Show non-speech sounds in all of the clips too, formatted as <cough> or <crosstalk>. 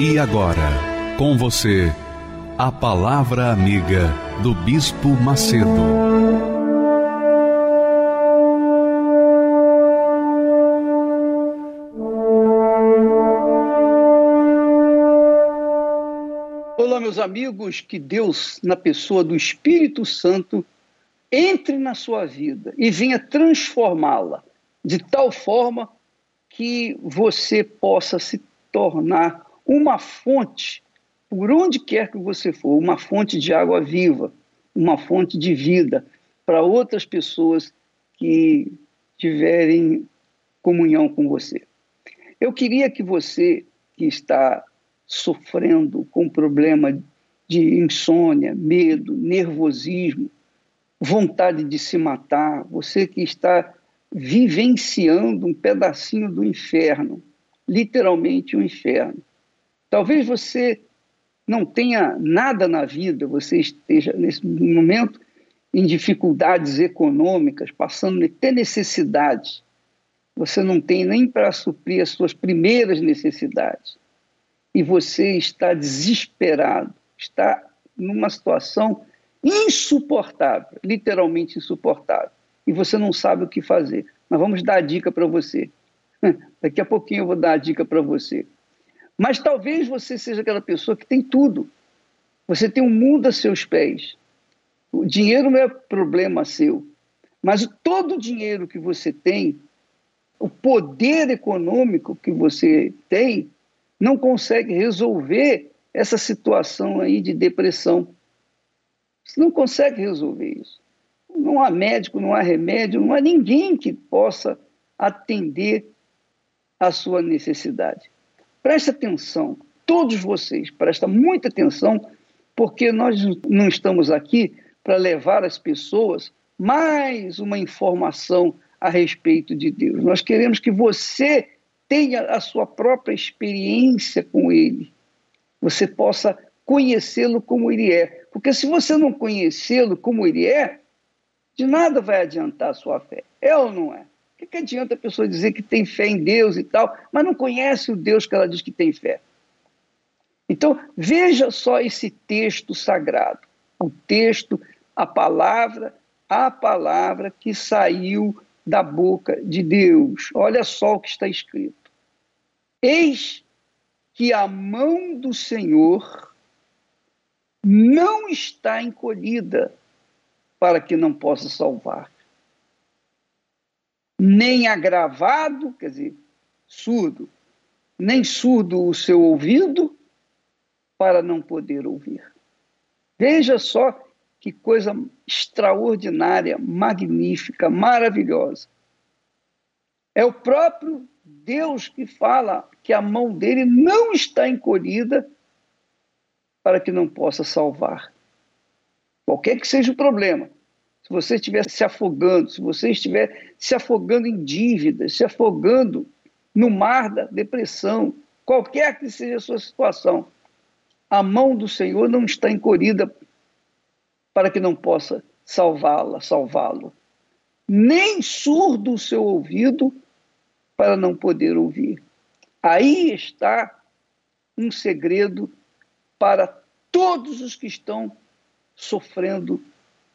E agora, com você, a Palavra Amiga do Bispo Macedo. Olá, meus amigos, que Deus, na pessoa do Espírito Santo, entre na sua vida e venha transformá-la de tal forma que você possa se tornar uma fonte, por onde quer que você for, uma fonte de água viva, uma fonte de vida para outras pessoas que tiverem comunhão com você. Eu queria que você que está sofrendo com problema de insônia, medo, nervosismo, vontade de se matar, você que está vivenciando um pedacinho do inferno, literalmente o um inferno. Talvez você não tenha nada na vida, você esteja nesse momento em dificuldades econômicas, passando até necessidades. Você não tem nem para suprir as suas primeiras necessidades. E você está desesperado, está numa situação insuportável, literalmente insuportável. E você não sabe o que fazer. Nós vamos dar a dica para você. <laughs> Daqui a pouquinho eu vou dar a dica para você. Mas talvez você seja aquela pessoa que tem tudo. Você tem um mundo a seus pés. O dinheiro não é problema seu. Mas todo o dinheiro que você tem, o poder econômico que você tem, não consegue resolver essa situação aí de depressão. Você não consegue resolver isso. Não há médico, não há remédio, não há ninguém que possa atender a sua necessidade. Preste atenção, todos vocês, prestem muita atenção, porque nós não estamos aqui para levar as pessoas mais uma informação a respeito de Deus. Nós queremos que você tenha a sua própria experiência com Ele. Você possa conhecê-lo como Ele é. Porque se você não conhecê-lo como Ele é, de nada vai adiantar a sua fé. É ou não é? Que, que adianta a pessoa dizer que tem fé em Deus e tal, mas não conhece o Deus que ela diz que tem fé? Então, veja só esse texto sagrado. O texto, a palavra, a palavra que saiu da boca de Deus. Olha só o que está escrito. Eis que a mão do Senhor não está encolhida para que não possa salvar nem agravado, quer dizer, surdo, nem surdo o seu ouvido para não poder ouvir. Veja só que coisa extraordinária, magnífica, maravilhosa. É o próprio Deus que fala que a mão dele não está encolhida para que não possa salvar. Qualquer que seja o problema, se você estiver se afogando, se você estiver se afogando em dívidas, se afogando no mar da depressão, qualquer que seja a sua situação, a mão do Senhor não está encolhida para que não possa salvá-la, salvá-lo. Nem surdo o seu ouvido para não poder ouvir. Aí está um segredo para todos os que estão sofrendo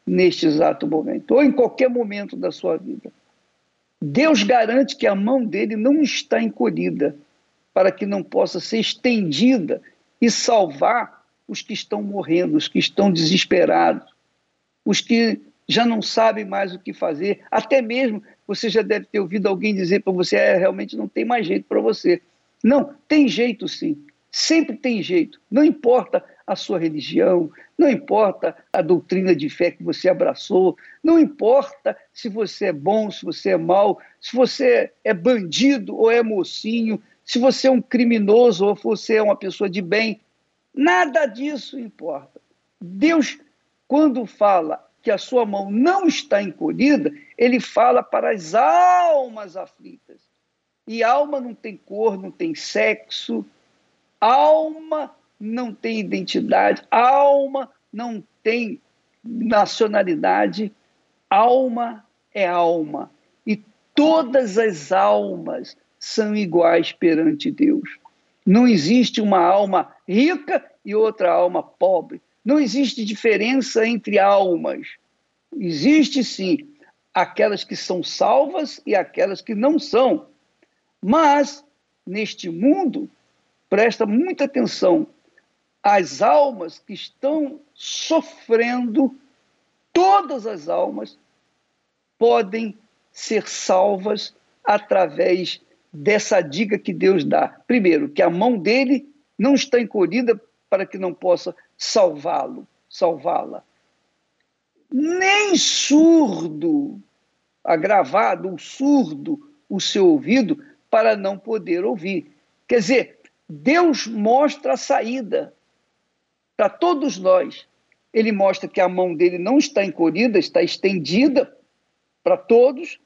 neste exato momento, ou em qualquer momento da sua vida. Deus garante que a mão dele não está encolhida para que não possa ser estendida e salvar os que estão morrendo, os que estão desesperados, os que já não sabem mais o que fazer. Até mesmo você já deve ter ouvido alguém dizer para você: é, realmente não tem mais jeito para você. Não, tem jeito sim. Sempre tem jeito. Não importa a sua religião, não importa a doutrina de fé que você abraçou, não importa se você é bom, se você é mau, se você é bandido ou é mocinho, se você é um criminoso ou você é uma pessoa de bem. Nada disso importa. Deus, quando fala que a sua mão não está encolhida, ele fala para as almas aflitas. E alma não tem cor, não tem sexo, alma não tem identidade, alma não tem nacionalidade, alma é alma. E todas as almas são iguais perante Deus. Não existe uma alma rica e outra alma pobre. Não existe diferença entre almas. Existe sim aquelas que são salvas e aquelas que não são. Mas, neste mundo, presta muita atenção, as almas que estão sofrendo, todas as almas podem ser salvas através dessa dica que Deus dá. Primeiro, que a mão dele não está encolhida para que não possa salvá-lo, salvá-la. Nem surdo, agravado, ou surdo o seu ouvido para não poder ouvir. Quer dizer, Deus mostra a saída para todos nós. Ele mostra que a mão dele não está encolhida, está estendida para todos,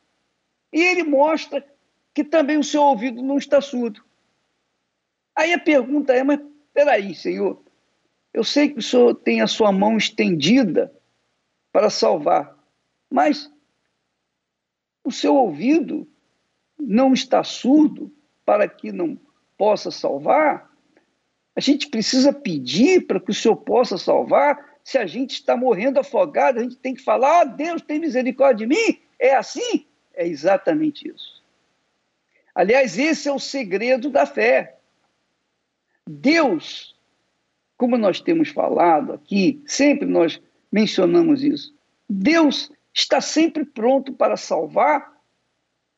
e ele mostra que também o seu ouvido não está surdo. Aí a pergunta é: mas peraí, Senhor, eu sei que o Senhor tem a sua mão estendida para salvar, mas o seu ouvido não está surdo para que não possa salvar? A gente precisa pedir para que o Senhor possa salvar. Se a gente está morrendo afogado, a gente tem que falar: ah, Deus tem misericórdia de mim. É assim? É exatamente isso. Aliás, esse é o segredo da fé. Deus, como nós temos falado aqui, sempre nós mencionamos isso. Deus está sempre pronto para salvar,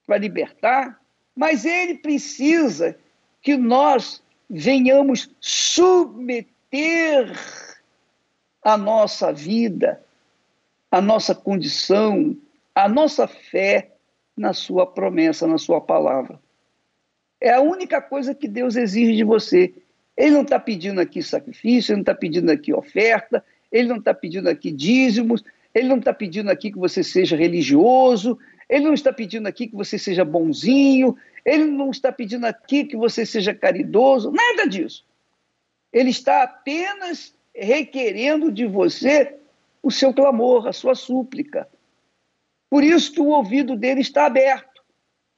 para libertar, mas ele precisa que nós venhamos submeter a nossa vida, a nossa condição, a nossa fé na sua promessa, na sua palavra. É a única coisa que Deus exige de você. Ele não está pedindo aqui sacrifício, ele não está pedindo aqui oferta, ele não está pedindo aqui dízimos, ele não está pedindo aqui que você seja religioso, ele não está pedindo aqui que você seja bonzinho, ele não está pedindo aqui que você seja caridoso, nada disso. Ele está apenas requerendo de você o seu clamor, a sua súplica. Por isso que o ouvido dele está aberto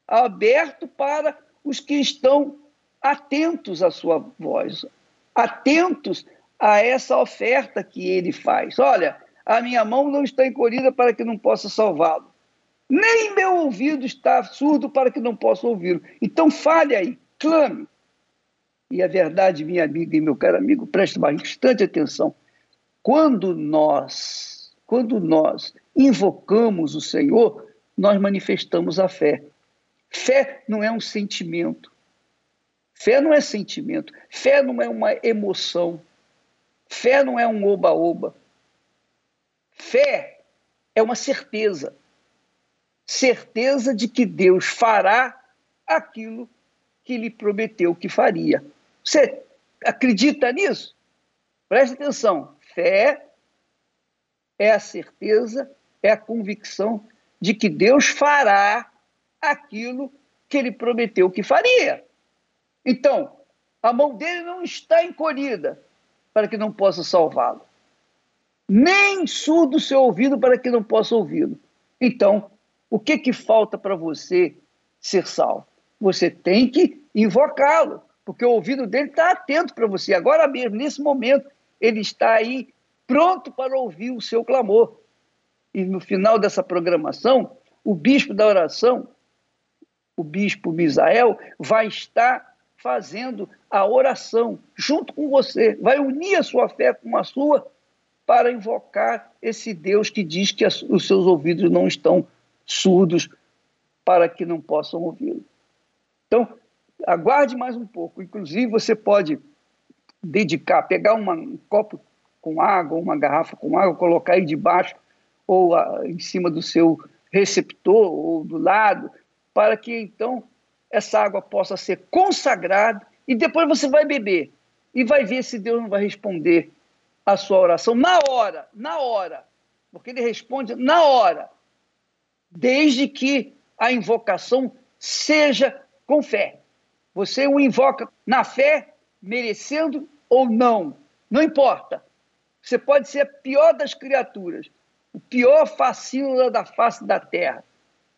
aberto para os que estão atentos à sua voz, atentos a essa oferta que ele faz. Olha, a minha mão não está encolhida para que não possa salvá-lo. Nem meu ouvido está surdo para que não possa ouvi-lo. Então fale aí, clame. E a verdade, minha amiga e meu caro amigo, preste bastante atenção. Quando nós, quando nós invocamos o Senhor, nós manifestamos a fé. Fé não é um sentimento. Fé não é sentimento. Fé não é uma emoção. Fé não é um oba-oba. Fé é uma certeza. Certeza de que Deus fará aquilo que lhe prometeu que faria. Você acredita nisso? Preste atenção. Fé é a certeza, é a convicção de que Deus fará aquilo que ele prometeu que faria. Então, a mão dele não está encolhida para que não possa salvá-lo, nem surdo seu ouvido para que não possa ouvi-lo. Então, o que, que falta para você ser salvo? Você tem que invocá-lo, porque o ouvido dele está atento para você. Agora mesmo, nesse momento, ele está aí pronto para ouvir o seu clamor. E no final dessa programação, o bispo da oração o bispo Misael vai estar fazendo a oração junto com você, vai unir a sua fé com a sua para invocar esse Deus que diz que os seus ouvidos não estão surdos para que não possam ouvi-lo. Então, aguarde mais um pouco. Inclusive, você pode dedicar, pegar uma, um copo com água, uma garrafa com água, colocar aí debaixo ou a, em cima do seu receptor ou do lado, para que então essa água possa ser consagrada e depois você vai beber e vai ver se Deus não vai responder a sua oração na hora, na hora. Porque ele responde na hora, desde que a invocação seja com fé. Você o invoca na fé, merecendo ou não, não importa. Você pode ser a pior das criaturas, o pior fascínio da face da terra.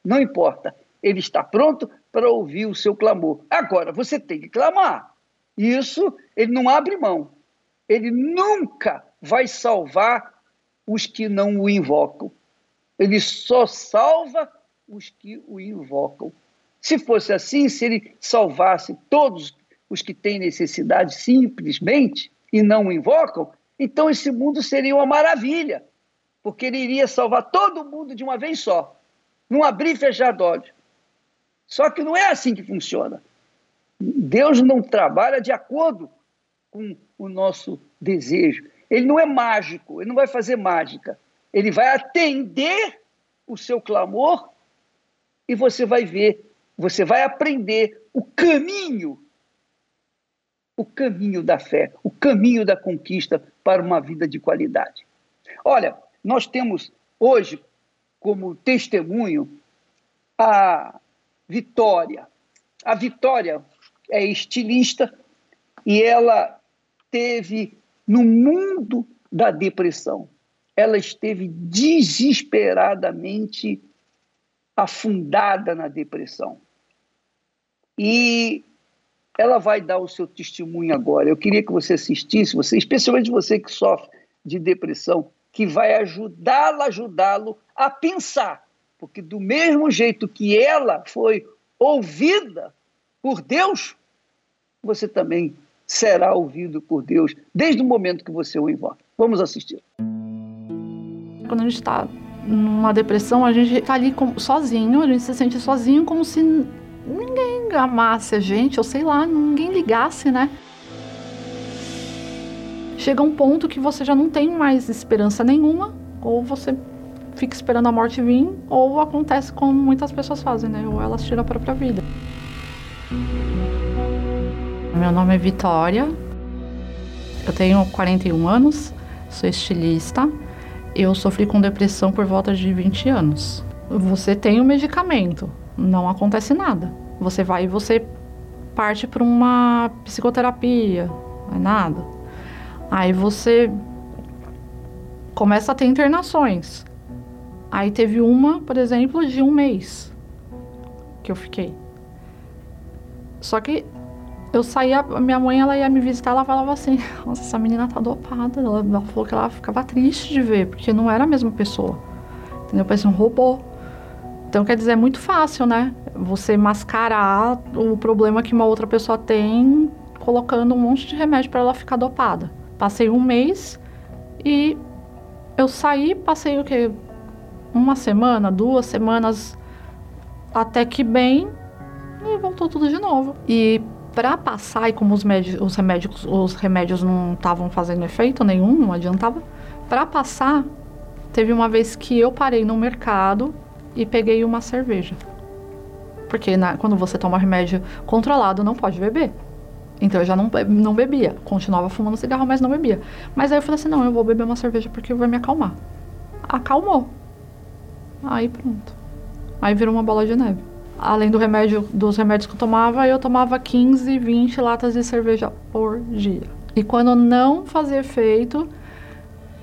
Não importa. Ele está pronto para ouvir o seu clamor. Agora, você tem que clamar. Isso ele não abre mão. Ele nunca vai salvar os que não o invocam. Ele só salva os que o invocam. Se fosse assim, se ele salvasse todos os que têm necessidade simplesmente e não o invocam, então esse mundo seria uma maravilha, porque ele iria salvar todo mundo de uma vez só, num abrir e fechar olhos. Só que não é assim que funciona. Deus não trabalha de acordo com o nosso desejo. Ele não é mágico, ele não vai fazer mágica. Ele vai atender o seu clamor e você vai ver, você vai aprender o caminho, o caminho da fé, o caminho da conquista para uma vida de qualidade. Olha, nós temos hoje como testemunho a Vitória. A Vitória é estilista e ela teve no mundo da depressão. Ela esteve desesperadamente afundada na depressão. E ela vai dar o seu testemunho agora. Eu queria que você assistisse, você, especialmente você que sofre de depressão, que vai ajudá-la, ajudá-lo a pensar. Porque do mesmo jeito que ela foi ouvida por Deus, você também será ouvido por Deus desde o momento que você o invoca. Vamos assistir. Quando a gente está numa depressão, a gente está ali sozinho, a gente se sente sozinho como se ninguém amasse a gente, ou sei lá, ninguém ligasse, né? Chega um ponto que você já não tem mais esperança nenhuma, ou você fica esperando a morte vir, ou acontece como muitas pessoas fazem, né? Ou elas tiram a própria vida. Meu nome é Vitória, eu tenho 41 anos, sou estilista. Eu sofri com depressão por volta de 20 anos. Você tem o um medicamento, não acontece nada. Você vai e você parte para uma psicoterapia, não é nada. Aí você começa a ter internações. Aí teve uma, por exemplo, de um mês que eu fiquei. Só que eu saía, minha mãe ela ia me visitar, ela falava assim: <laughs> Nossa, essa menina tá dopada. Ela, ela falou que ela ficava triste de ver, porque não era a mesma pessoa. Entendeu? Parecia um robô. Então, quer dizer, é muito fácil, né? Você mascarar o problema que uma outra pessoa tem colocando um monte de remédio para ela ficar dopada. Passei um mês e eu saí, passei o quê? Uma semana, duas semanas, até que bem, e voltou tudo de novo. E para passar, e como os, os remédios, os remédios não estavam fazendo efeito nenhum, não adiantava, para passar, teve uma vez que eu parei no mercado e peguei uma cerveja. Porque na, quando você toma remédio controlado, não pode beber. Então eu já não, não bebia. Continuava fumando cigarro, mas não bebia. Mas aí eu falei assim: não, eu vou beber uma cerveja porque vai me acalmar. Acalmou. Aí pronto. Aí virou uma bola de neve além do remédio, dos remédios que eu tomava, eu tomava 15, 20 latas de cerveja por dia. E quando não fazia efeito,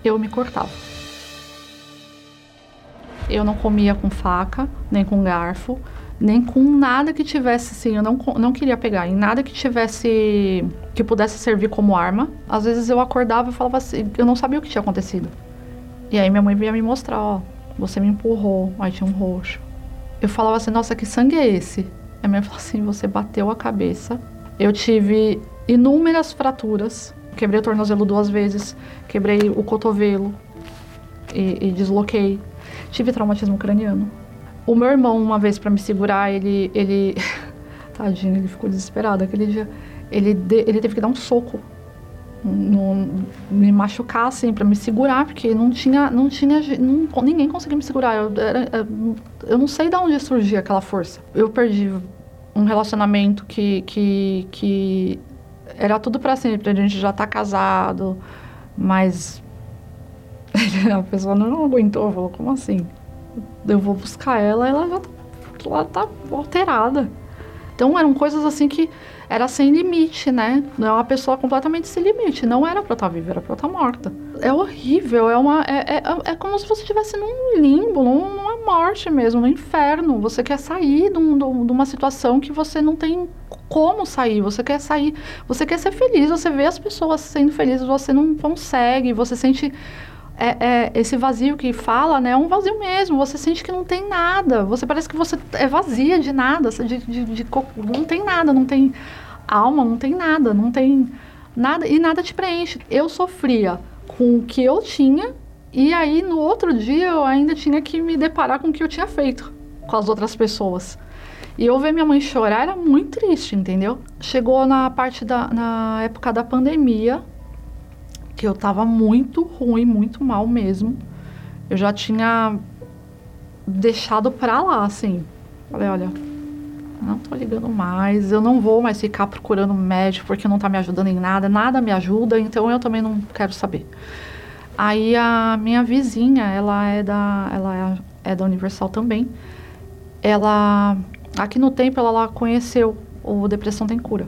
eu me cortava. Eu não comia com faca, nem com garfo, nem com nada que tivesse assim, eu não, não queria pegar em nada que tivesse que pudesse servir como arma. Às vezes eu acordava e falava assim, eu não sabia o que tinha acontecido. E aí minha mãe vinha me mostrar, ó, você me empurrou, aí tinha um roxo eu falava assim, nossa, que sangue é esse? A minha falou assim, você bateu a cabeça. Eu tive inúmeras fraturas, quebrei o tornozelo duas vezes, quebrei o cotovelo e, e desloquei. Tive traumatismo craniano. O meu irmão, uma vez para me segurar, ele, ele, <laughs> tadinho, ele ficou desesperado aquele dia. Ele, de, ele teve que dar um soco me machucar assim para me segurar porque não tinha não tinha não, ninguém conseguia me segurar eu, era, eu não sei de onde surgia aquela força eu perdi um relacionamento que, que, que era tudo para sempre, a gente já tá casado, mas <laughs> a pessoa não aguentou, falou, como assim? Eu vou buscar ela, ela já tá, ela tá alterada. Então eram coisas assim que era sem limite, né? É uma pessoa completamente sem limite. Não era pra estar viva, era pra estar morta. É horrível, é, uma, é, é, é como se você estivesse num limbo, numa morte mesmo, no inferno. Você quer sair de, um, de uma situação que você não tem como sair. Você quer sair, você quer ser feliz, você vê as pessoas sendo felizes, você não consegue, você sente é, é, esse vazio que fala, né, é um vazio mesmo. Você sente que não tem nada. Você parece que você é vazia de nada, de, de, de, não tem nada, não tem alma, não tem nada, não tem nada e nada te preenche. Eu sofria com o que eu tinha e aí no outro dia eu ainda tinha que me deparar com o que eu tinha feito com as outras pessoas. E eu ver minha mãe chorar era muito triste, entendeu? Chegou na parte da na época da pandemia, que eu tava muito ruim, muito mal mesmo. Eu já tinha deixado pra lá, assim. Falei, olha, não tô ligando mais, eu não vou mais ficar procurando médico porque não tá me ajudando em nada, nada me ajuda, então eu também não quero saber. Aí a minha vizinha, ela é da, ela é, é da Universal também. Ela aqui no tempo ela, ela conheceu o Depressão tem cura.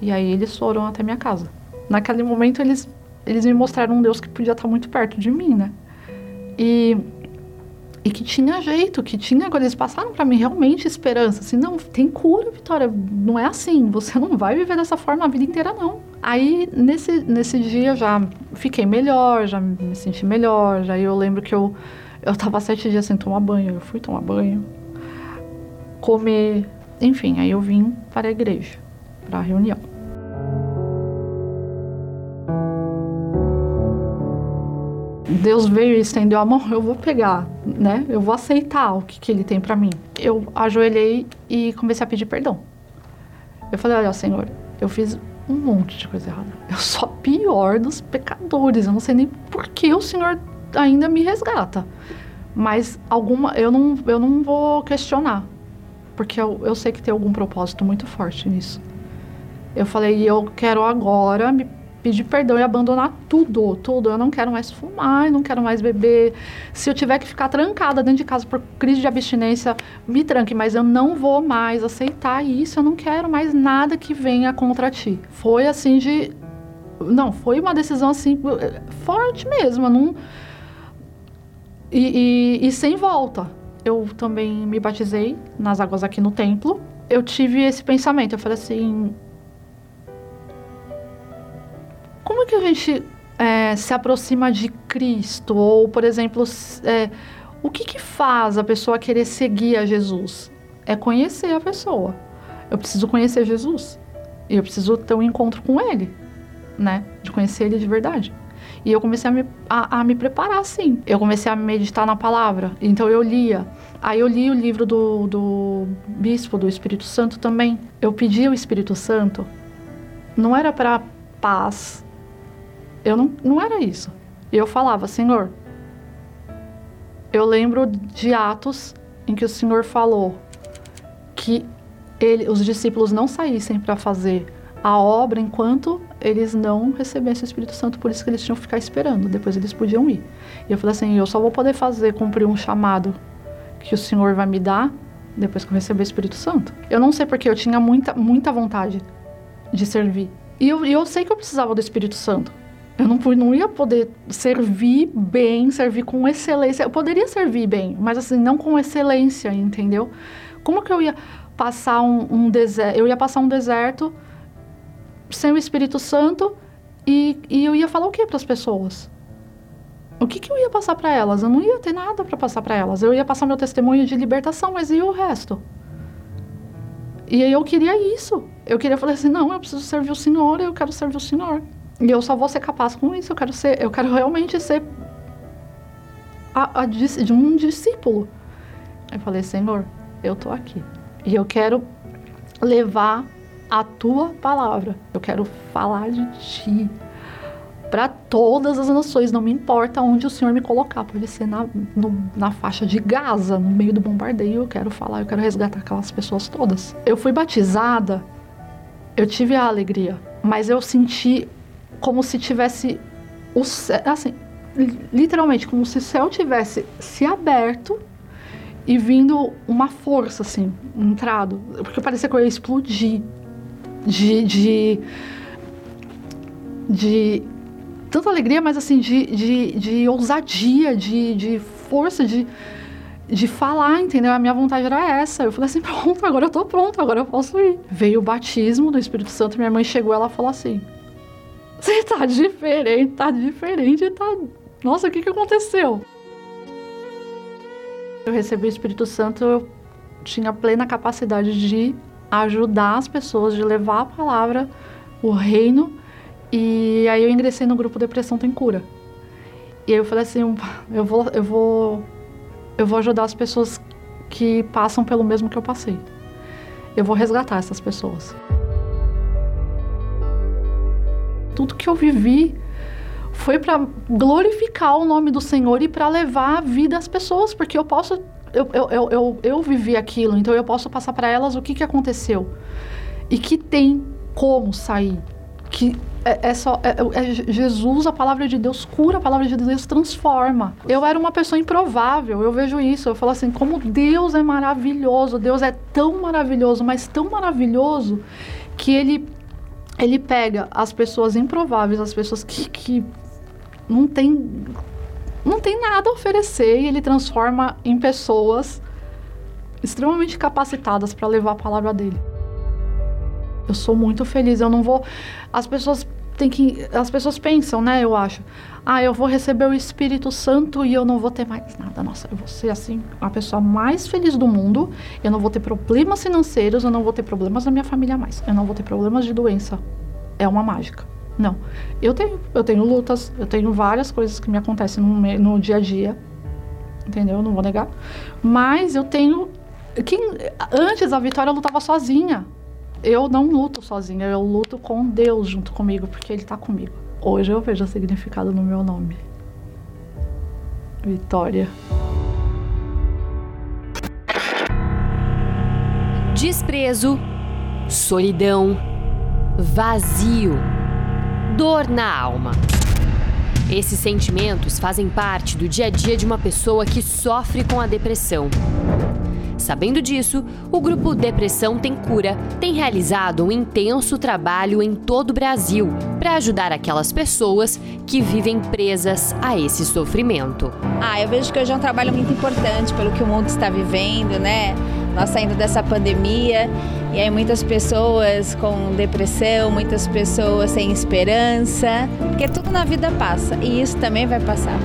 E aí eles foram até minha casa. Naquele momento eles eles me mostraram um Deus que podia estar muito perto de mim, né? E e que tinha jeito, que tinha. Quando eles passaram para mim realmente esperança, assim, não, tem cura, Vitória, não é assim, você não vai viver dessa forma a vida inteira, não. Aí, nesse, nesse dia, já fiquei melhor, já me senti melhor, já eu lembro que eu, eu tava sete dias sem tomar banho, eu fui tomar banho, comer, enfim, aí eu vim para a igreja, para a reunião. Deus veio e estendeu a mão, eu vou pegar, né? Eu vou aceitar o que, que ele tem para mim. Eu ajoelhei e comecei a pedir perdão. Eu falei: Olha, Senhor, eu fiz um monte de coisa errada. Eu sou a pior dos pecadores. Eu não sei nem por que o Senhor ainda me resgata. Mas alguma, eu não, eu não vou questionar, porque eu, eu sei que tem algum propósito muito forte nisso. Eu falei: Eu quero agora me pedir perdão e abandonar tudo, tudo. Eu não quero mais fumar, eu não quero mais beber. Se eu tiver que ficar trancada dentro de casa por crise de abstinência, me tranque, mas eu não vou mais aceitar isso. Eu não quero mais nada que venha contra ti. Foi assim de. Não, foi uma decisão assim, forte mesmo. Não... E, e, e sem volta. Eu também me batizei nas águas aqui no templo. Eu tive esse pensamento. Eu falei assim: como que a gente é, se aproxima de Cristo? Ou, por exemplo, é, o que, que faz a pessoa querer seguir a Jesus? É conhecer a pessoa. Eu preciso conhecer Jesus. E eu preciso ter um encontro com Ele, né? De conhecer Ele de verdade. E eu comecei a me, a, a me preparar assim. Eu comecei a meditar na palavra. Então eu lia. Aí eu li o livro do, do bispo, do Espírito Santo também. Eu pedi ao Espírito Santo. Não era para paz, eu não, não era isso. E eu falava, Senhor, eu lembro de Atos em que o Senhor falou que ele, os discípulos não saíssem para fazer a obra enquanto eles não recebessem o Espírito Santo, por isso que eles tinham que ficar esperando, depois eles podiam ir. E eu falei assim: eu só vou poder fazer, cumprir um chamado que o Senhor vai me dar depois que eu receber o Espírito Santo. Eu não sei porque eu tinha muita, muita vontade de servir. E eu, eu sei que eu precisava do Espírito Santo. Eu não, não ia poder servir bem, servir com excelência. Eu poderia servir bem, mas assim, não com excelência, entendeu? Como que eu ia passar um, um deserto? Eu ia passar um deserto sem o Espírito Santo e, e eu ia falar o que para as pessoas? O que, que eu ia passar para elas? Eu não ia ter nada para passar para elas. Eu ia passar meu testemunho de libertação, mas e o resto? E aí eu queria isso. Eu queria falar assim, não, eu preciso servir o Senhor, eu quero servir o Senhor. E eu só vou ser capaz com isso. Eu quero ser, eu quero realmente ser a, a, de um discípulo. Eu falei, Senhor, eu tô aqui. E eu quero levar a tua palavra. Eu quero falar de ti. para todas as nações, não me importa onde o Senhor me colocar, pode ser na, no, na faixa de Gaza, no meio do bombardeio, eu quero falar, eu quero resgatar aquelas pessoas todas. Eu fui batizada, eu tive a alegria, mas eu senti como se tivesse o céu, assim, literalmente, como se o céu tivesse se aberto e vindo uma força, assim, entrado. Porque parecia que eu ia explodir. De. de, de tanta alegria, mas assim, de, de, de ousadia, de, de força, de, de falar, entendeu? A minha vontade era essa. Eu falei assim: pronto, agora eu tô pronto, agora eu posso ir. Veio o batismo do Espírito Santo, minha mãe chegou ela falou assim: Você tá diferente, tá diferente, tá. Nossa, o que que aconteceu? Eu recebi o Espírito Santo, eu tinha plena capacidade de ajudar as pessoas, de levar a palavra, o reino. E aí eu ingressei no grupo Depressão Tem Cura. E aí eu falei assim, eu vou, eu vou, eu vou ajudar as pessoas que passam pelo mesmo que eu passei. Eu vou resgatar essas pessoas. Tudo que eu vivi foi para glorificar o nome do Senhor e para levar a vida às pessoas, porque eu posso. Eu, eu, eu, eu, eu vivi aquilo, então eu posso passar para elas o que, que aconteceu. E que tem como sair. Que é, é só. É, é, Jesus, a palavra de Deus cura, a palavra de Deus transforma. Eu era uma pessoa improvável, eu vejo isso. Eu falo assim, como Deus é maravilhoso, Deus é tão maravilhoso, mas tão maravilhoso que ele ele pega as pessoas improváveis, as pessoas que, que não tem não tem nada a oferecer e ele transforma em pessoas extremamente capacitadas para levar a palavra dele. Eu sou muito feliz, eu não vou as pessoas têm que as pessoas pensam, né, eu acho. Ah, eu vou receber o Espírito Santo e eu não vou ter mais nada. Nossa, eu vou ser assim a pessoa mais feliz do mundo. Eu não vou ter problemas financeiros, eu não vou ter problemas na minha família mais. Eu não vou ter problemas de doença. É uma mágica. Não. Eu tenho, eu tenho lutas, eu tenho várias coisas que me acontecem no, no dia a dia. Entendeu? Não vou negar. Mas eu tenho. Quem, antes a Vitória lutava sozinha. Eu não luto sozinha, eu luto com Deus junto comigo, porque Ele está comigo. Hoje eu vejo o significado no meu nome. Vitória. Desprezo, solidão, vazio dor na alma. Esses sentimentos fazem parte do dia a dia de uma pessoa que sofre com a depressão. Sabendo disso, o grupo Depressão Tem Cura tem realizado um intenso trabalho em todo o Brasil para ajudar aquelas pessoas que vivem presas a esse sofrimento. Ah, eu vejo que hoje é um trabalho muito importante pelo que o mundo está vivendo, né? Nós saindo dessa pandemia e aí muitas pessoas com depressão, muitas pessoas sem esperança, porque tudo na vida passa e isso também vai passar.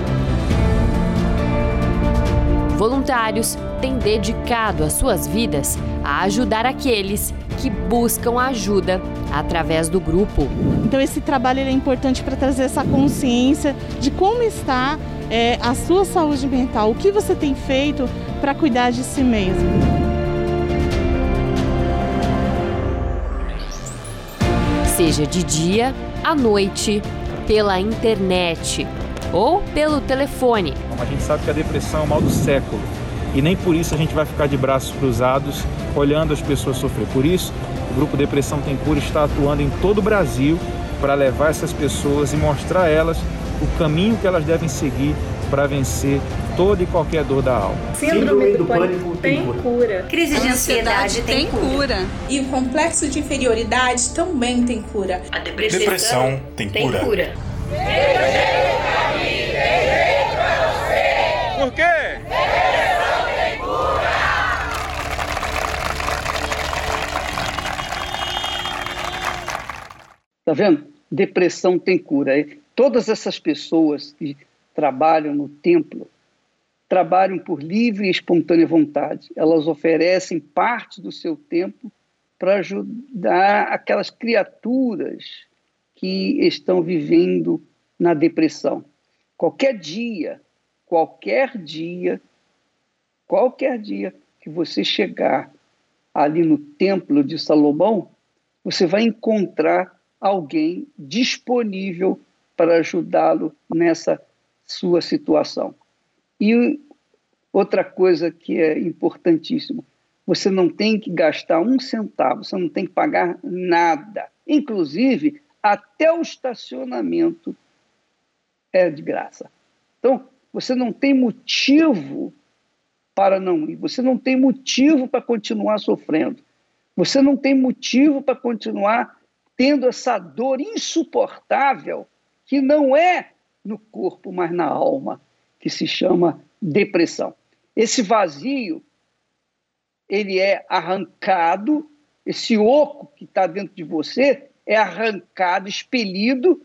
Voluntários têm dedicado as suas vidas a ajudar aqueles que buscam ajuda através do grupo. Então esse trabalho é importante para trazer essa consciência de como está é, a sua saúde mental, o que você tem feito para cuidar de si mesmo. seja de dia, à noite, pela internet ou pelo telefone. A gente sabe que a depressão é o mal do século e nem por isso a gente vai ficar de braços cruzados olhando as pessoas sofrer. Por isso, o Grupo Depressão Tem Cura está atuando em todo o Brasil para levar essas pessoas e mostrar a elas o caminho que elas devem seguir para vencer toda e qualquer dor da alma. Síndrome do pânico tem cura. Crise de ansiedade tem cura. E o complexo de inferioridade também tem cura. A depressão, depressão tem, tem cura. cura. Por quê? Depressão tem cura! Tá vendo? Depressão tem cura. Todas essas pessoas que trabalham no templo trabalham por livre e espontânea vontade. Elas oferecem parte do seu tempo para ajudar aquelas criaturas que estão vivendo na depressão. Qualquer dia, qualquer dia, qualquer dia que você chegar ali no templo de Salomão, você vai encontrar alguém disponível para ajudá-lo nessa sua situação. E outra coisa que é importantíssima, você não tem que gastar um centavo, você não tem que pagar nada. Inclusive, até o estacionamento é de graça. Então, você não tem motivo para não ir, você não tem motivo para continuar sofrendo, você não tem motivo para continuar tendo essa dor insuportável que não é no corpo, mas na alma, que se chama depressão. Esse vazio, ele é arrancado, esse oco que está dentro de você é arrancado, expelido,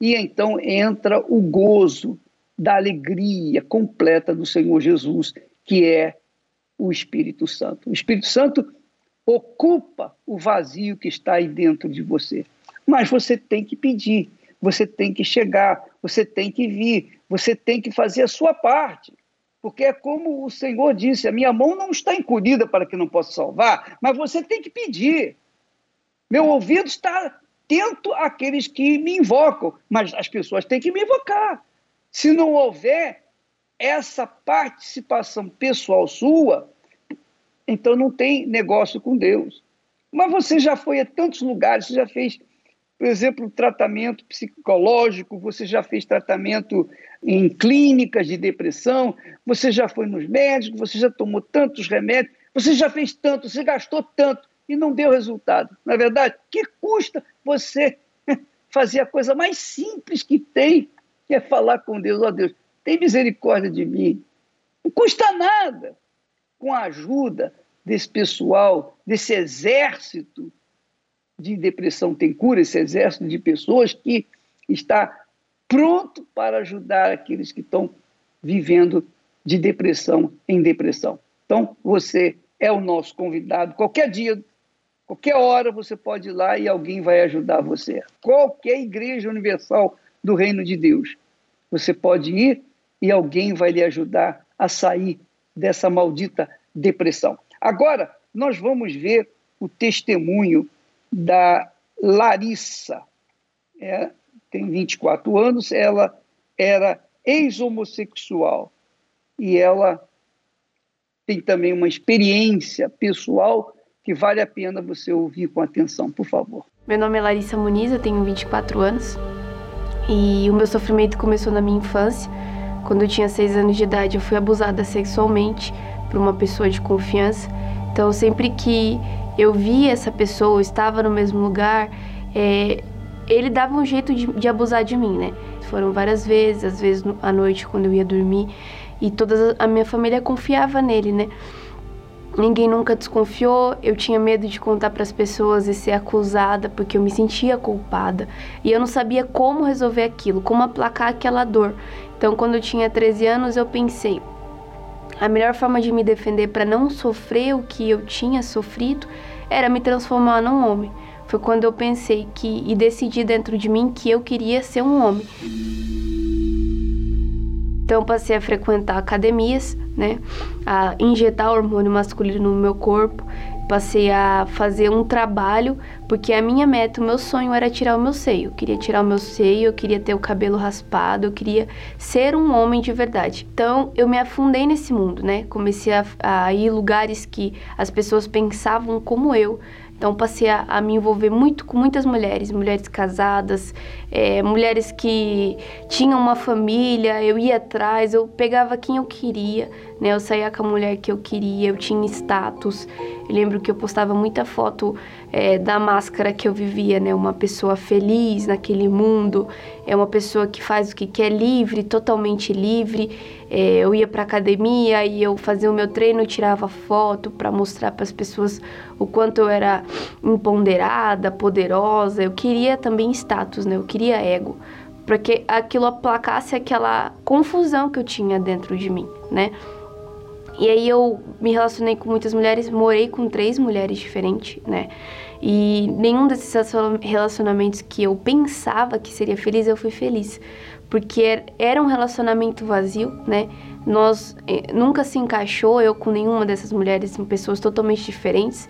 e então entra o gozo da alegria completa do Senhor Jesus, que é o Espírito Santo. O Espírito Santo ocupa o vazio que está aí dentro de você. Mas você tem que pedir, você tem que chegar, você tem que vir, você tem que fazer a sua parte. Porque é como o Senhor disse: a minha mão não está encolhida para que não possa salvar, mas você tem que pedir. Meu ouvido está atento àqueles que me invocam, mas as pessoas têm que me invocar. Se não houver essa participação pessoal sua, então não tem negócio com Deus. Mas você já foi a tantos lugares, você já fez, por exemplo, tratamento psicológico, você já fez tratamento em clínicas de depressão, você já foi nos médicos, você já tomou tantos remédios, você já fez tanto, você gastou tanto e não deu resultado. Na é verdade, que custa você <laughs> fazer a coisa mais simples que tem, que é falar com Deus, ó oh, Deus, tem misericórdia de mim. Não custa nada com a ajuda desse pessoal, desse exército de depressão tem cura, esse exército de pessoas que está pronto para ajudar aqueles que estão vivendo de depressão em depressão. Então, você é o nosso convidado. Qualquer dia, qualquer hora, você pode ir lá e alguém vai ajudar você. Qualquer igreja universal do reino de Deus. Você pode ir e alguém vai lhe ajudar a sair dessa maldita depressão. Agora, nós vamos ver o testemunho da Larissa. É, tem 24 anos, ela era ex-homossexual e ela tem também uma experiência pessoal que vale a pena você ouvir com atenção, por favor. Meu nome é Larissa Muniz, eu tenho 24 anos e o meu sofrimento começou na minha infância. Quando eu tinha 6 anos de idade, eu fui abusada sexualmente por uma pessoa de confiança. Então, sempre que eu via essa pessoa, estava no mesmo lugar, é, ele dava um jeito de, de, abusar de mim, né? Foram várias vezes, às vezes à noite quando eu ia dormir, e toda a minha família confiava nele, né? Ninguém nunca desconfiou, eu tinha medo de contar para as pessoas e ser acusada, porque eu me sentia culpada. E eu não sabia como resolver aquilo, como aplacar aquela dor. Então, quando eu tinha 13 anos, eu pensei: a melhor forma de me defender para não sofrer o que eu tinha sofrido era me transformar num homem. Foi quando eu pensei que e decidi dentro de mim que eu queria ser um homem. Então passei a frequentar academias, né, a injetar hormônio masculino no meu corpo passei a fazer um trabalho, porque a minha meta, o meu sonho era tirar o meu seio. Eu queria tirar o meu seio, eu queria ter o cabelo raspado, eu queria ser um homem de verdade. Então eu me afundei nesse mundo, né? Comecei a, a ir lugares que as pessoas pensavam como eu, então passei a, a, me envolver muito com muitas mulheres, mulheres casadas, é, mulheres que tinham uma família, eu ia atrás, eu pegava quem eu queria, né? Eu saía com a mulher que eu queria, eu tinha status. Eu lembro que eu postava muita foto é, da máscara que eu vivia, né? Uma pessoa feliz naquele mundo, é uma pessoa que faz o que quer livre, totalmente livre. É, eu ia para academia e eu fazia o meu treino, tirava foto para mostrar para as pessoas o quanto eu era empoderada, poderosa. Eu queria também status, né? Eu queria ego, para que aquilo aplacasse aquela confusão que eu tinha dentro de mim, né? E aí eu me relacionei com muitas mulheres, morei com três mulheres diferentes, né? E nenhum desses relacionamentos que eu pensava que seria feliz, eu fui feliz. porque era um relacionamento vazio, né? Nós eh, nunca se encaixou eu com nenhuma dessas mulheres, são pessoas totalmente diferentes.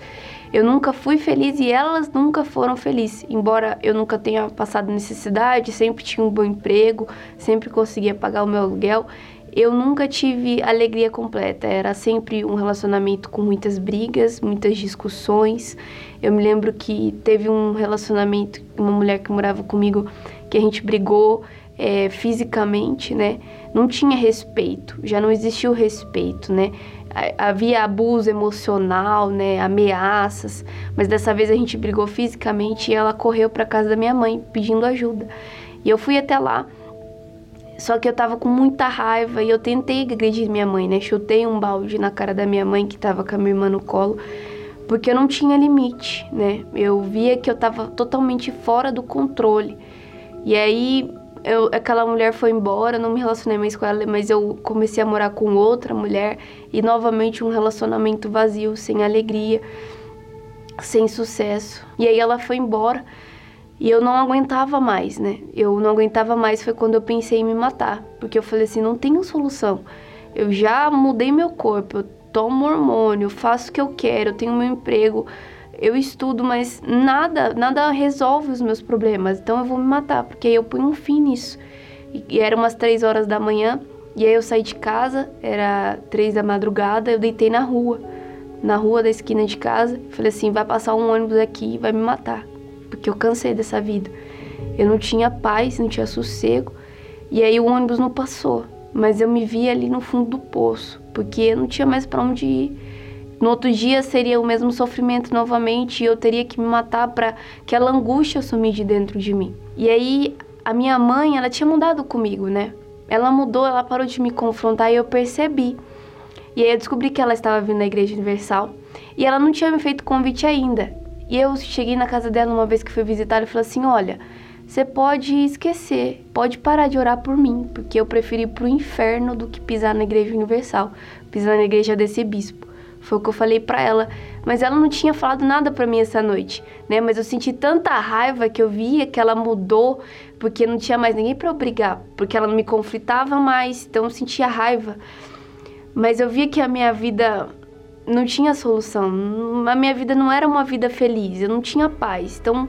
Eu nunca fui feliz e elas nunca foram felizes. Embora eu nunca tenha passado necessidade, sempre tinha um bom emprego, sempre conseguia pagar o meu aluguel, eu nunca tive alegria completa. Era sempre um relacionamento com muitas brigas, muitas discussões. Eu me lembro que teve um relacionamento, uma mulher que morava comigo, que a gente brigou é, fisicamente, né? Não tinha respeito, já não existia o respeito, né? Havia abuso emocional, né? Ameaças, mas dessa vez a gente brigou fisicamente e ela correu para casa da minha mãe pedindo ajuda. E eu fui até lá só que eu tava com muita raiva e eu tentei agredir minha mãe, né? Chutei um balde na cara da minha mãe que tava com a minha irmã no colo, porque eu não tinha limite, né? Eu via que eu tava totalmente fora do controle. E aí eu, aquela mulher foi embora, não me relacionei mais com ela, mas eu comecei a morar com outra mulher e novamente um relacionamento vazio, sem alegria, sem sucesso. E aí ela foi embora. E eu não aguentava mais, né? Eu não aguentava mais foi quando eu pensei em me matar, porque eu falei assim, não tenho solução. Eu já mudei meu corpo, eu tomo hormônio, faço o que eu quero, eu tenho meu emprego, eu estudo, mas nada, nada resolve os meus problemas. Então eu vou me matar, porque aí eu ponho um fim nisso. E, era umas três horas da manhã, e aí eu saí de casa, era três da madrugada, eu deitei na rua, na rua da esquina de casa. Falei assim, vai passar um ônibus aqui e vai me matar porque eu cansei dessa vida. Eu não tinha paz, não tinha sossego. E aí o ônibus não passou, mas eu me vi ali no fundo do poço, porque eu não tinha mais para onde ir. No outro dia seria o mesmo sofrimento novamente e eu teria que me matar para que aquela angústia sumir de dentro de mim. E aí a minha mãe, ela tinha mudado comigo, né? Ela mudou, ela parou de me confrontar e eu percebi. E aí eu descobri que ela estava vindo na Igreja Universal e ela não tinha me feito convite ainda. E eu cheguei na casa dela uma vez que fui visitar e falei assim: olha, você pode esquecer, pode parar de orar por mim, porque eu preferi ir pro inferno do que pisar na igreja universal, pisar na igreja desse bispo. Foi o que eu falei para ela, mas ela não tinha falado nada para mim essa noite, né? Mas eu senti tanta raiva que eu via que ela mudou, porque não tinha mais ninguém para obrigar, porque ela não me conflitava mais, então eu sentia raiva. Mas eu via que a minha vida não tinha solução. A minha vida não era uma vida feliz, eu não tinha paz. Então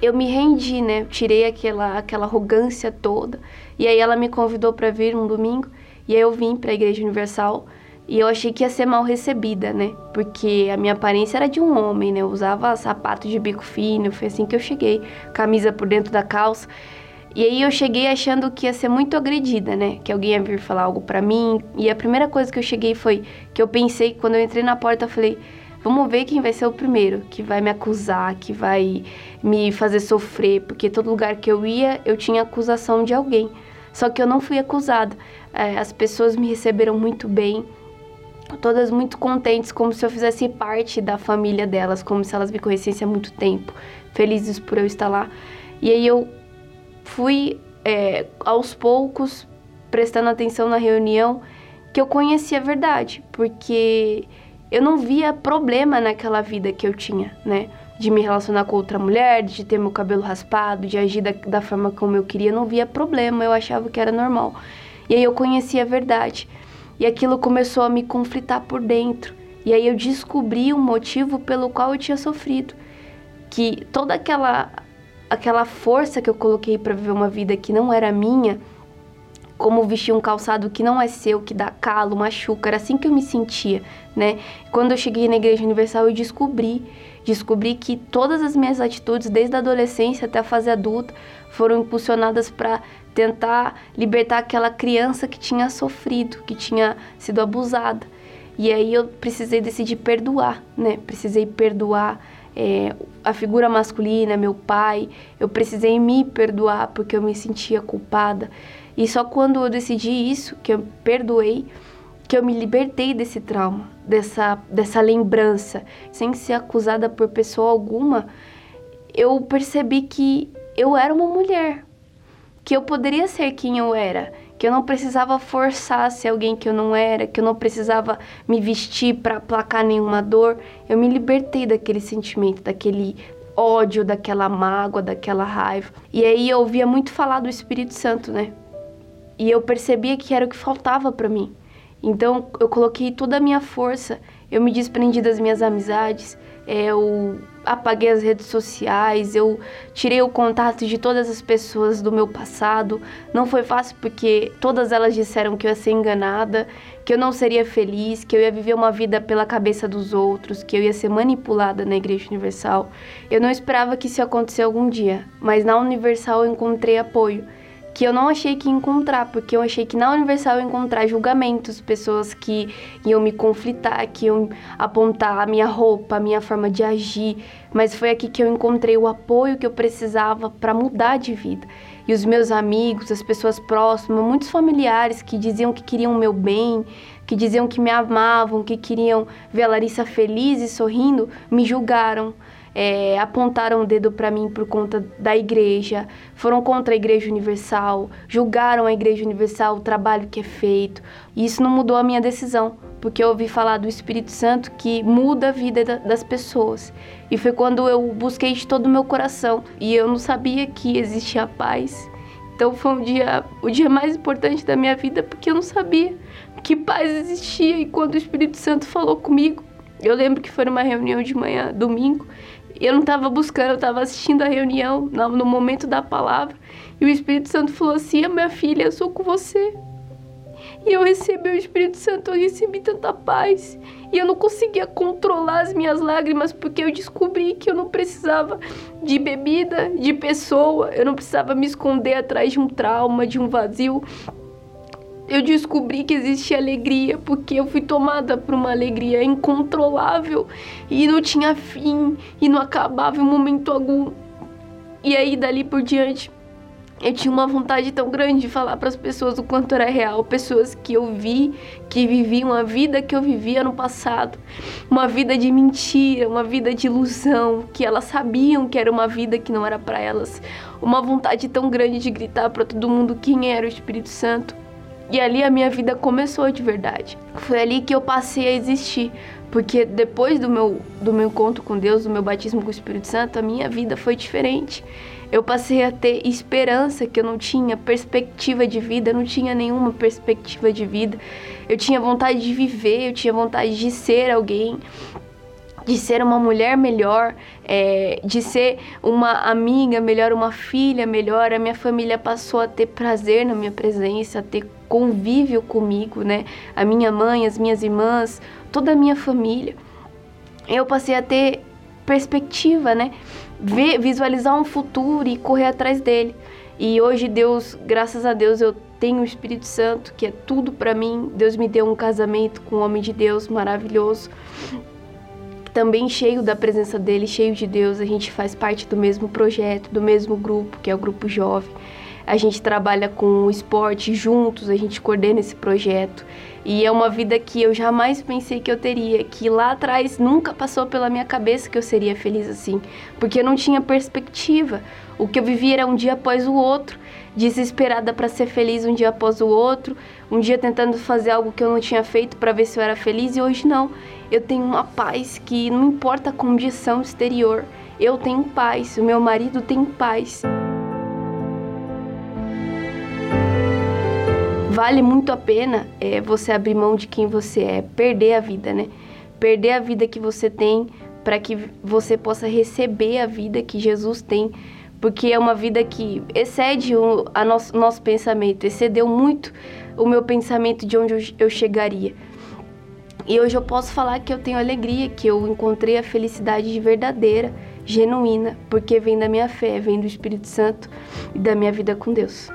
eu me rendi, né? Tirei aquela aquela arrogância toda. E aí ela me convidou para vir um domingo, e aí eu vim para a Igreja Universal. E eu achei que ia ser mal recebida, né? Porque a minha aparência era de um homem, né? Eu usava sapato de bico fino, foi assim que eu cheguei, camisa por dentro da calça. E aí eu cheguei achando que ia ser muito agredida, né? Que alguém ia vir falar algo para mim. E a primeira coisa que eu cheguei foi que eu pensei, quando eu entrei na porta, eu falei: vamos ver quem vai ser o primeiro que vai me acusar, que vai me fazer sofrer, porque todo lugar que eu ia, eu tinha acusação de alguém. Só que eu não fui acusada. É, as pessoas me receberam muito bem, todas muito contentes, como se eu fizesse parte da família delas, como se elas me conhecessem há muito tempo, felizes por eu estar lá. E aí eu fui é, aos poucos prestando atenção na reunião que eu conhecia a verdade, porque eu não via problema naquela vida que eu tinha, né? De me relacionar com outra mulher, de ter meu cabelo raspado, de agir da, da forma como eu queria, não via problema, eu achava que era normal. E aí eu conhecia a verdade. E aquilo começou a me conflitar por dentro. E aí eu descobri o motivo pelo qual eu tinha sofrido. Que toda aquela aquela força que eu coloquei para viver uma vida que não era minha, como vestir um calçado que não é seu, que dá calo, machuca, era assim que eu me sentia, né? Quando eu cheguei na Igreja Universal, eu descobri, descobri que todas as minhas atitudes, desde a adolescência até a fase adulta, foram impulsionadas para tentar libertar aquela criança que tinha sofrido, que tinha sido abusada. E aí eu precisei decidir perdoar, né? Precisei perdoar é, a figura masculina, meu pai, eu precisei me perdoar porque eu me sentia culpada. E só quando eu decidi isso, que eu perdoei, que eu me libertei desse trauma, dessa, dessa lembrança, sem ser acusada por pessoa alguma, eu percebi que eu era uma mulher, que eu poderia ser quem eu era que eu não precisava forçar ser alguém que eu não era, que eu não precisava me vestir para aplacar nenhuma dor. Eu me libertei daquele sentimento, daquele ódio, daquela mágoa, daquela raiva. E aí eu ouvia muito falar do Espírito Santo, né? E eu percebia que era o que faltava para mim. Então eu coloquei toda a minha força, eu me desprendi das minhas amizades, eu apaguei as redes sociais, eu tirei o contato de todas as pessoas do meu passado. Não foi fácil porque todas elas disseram que eu ia ser enganada, que eu não seria feliz, que eu ia viver uma vida pela cabeça dos outros, que eu ia ser manipulada na Igreja Universal. Eu não esperava que isso ia acontecer algum dia, mas na Universal eu encontrei apoio que eu não achei que encontrar, porque eu achei que na Universal eu encontrar julgamentos, pessoas que iam me conflitar, que iam apontar a minha roupa, a minha forma de agir, mas foi aqui que eu encontrei o apoio que eu precisava para mudar de vida. E os meus amigos, as pessoas próximas, muitos familiares que diziam que queriam o meu bem, que diziam que me amavam, que queriam ver a Larissa feliz e sorrindo, me julgaram é, apontaram o dedo para mim por conta da igreja, foram contra a Igreja Universal, julgaram a Igreja Universal, o trabalho que é feito. E isso não mudou a minha decisão, porque eu ouvi falar do Espírito Santo que muda a vida das pessoas. E foi quando eu busquei de todo o meu coração e eu não sabia que existia paz. Então foi um dia, o dia mais importante da minha vida, porque eu não sabia que paz existia. E quando o Espírito Santo falou comigo, eu lembro que foi numa reunião de manhã, domingo, eu não estava buscando, eu estava assistindo a reunião no momento da palavra. E o Espírito Santo falou assim: Minha filha, eu sou com você. E eu recebi o Espírito Santo, eu recebi tanta paz. E eu não conseguia controlar as minhas lágrimas porque eu descobri que eu não precisava de bebida, de pessoa, eu não precisava me esconder atrás de um trauma, de um vazio eu descobri que existe alegria porque eu fui tomada por uma alegria incontrolável e não tinha fim e não acabava em momento algum. E aí dali por diante eu tinha uma vontade tão grande de falar para as pessoas o quanto era real, pessoas que eu vi, que viviam a vida que eu vivia no passado, uma vida de mentira, uma vida de ilusão, que elas sabiam que era uma vida que não era para elas, uma vontade tão grande de gritar para todo mundo quem era o Espírito Santo. E ali a minha vida começou de verdade. Foi ali que eu passei a existir, porque depois do meu, do meu encontro com Deus, do meu batismo com o Espírito Santo, a minha vida foi diferente. Eu passei a ter esperança que eu não tinha, perspectiva de vida, eu não tinha nenhuma perspectiva de vida. Eu tinha vontade de viver, eu tinha vontade de ser alguém, de ser uma mulher melhor, é, de ser uma amiga melhor, uma filha melhor. A minha família passou a ter prazer na minha presença, a ter convívio comigo, né? A minha mãe, as minhas irmãs, toda a minha família. Eu passei a ter perspectiva, né? Ver, visualizar um futuro e correr atrás dele. E hoje Deus, graças a Deus, eu tenho o Espírito Santo, que é tudo para mim. Deus me deu um casamento com um homem de Deus maravilhoso também cheio da presença dele, cheio de Deus. A gente faz parte do mesmo projeto, do mesmo grupo, que é o Grupo Jovem. A gente trabalha com esporte juntos, a gente coordena esse projeto. E é uma vida que eu jamais pensei que eu teria, que lá atrás nunca passou pela minha cabeça que eu seria feliz assim, porque eu não tinha perspectiva. O que eu vivia era um dia após o outro, desesperada para ser feliz um dia após o outro, um dia tentando fazer algo que eu não tinha feito para ver se eu era feliz e hoje não eu tenho uma paz que não importa a condição exterior, eu tenho paz, o meu marido tem paz. Vale muito a pena é, você abrir mão de quem você é, perder a vida, né? Perder a vida que você tem para que você possa receber a vida que Jesus tem, porque é uma vida que excede o nosso, nosso pensamento, excedeu muito o meu pensamento de onde eu, eu chegaria. E hoje eu posso falar que eu tenho alegria, que eu encontrei a felicidade verdadeira, genuína, porque vem da minha fé, vem do Espírito Santo e da minha vida com Deus.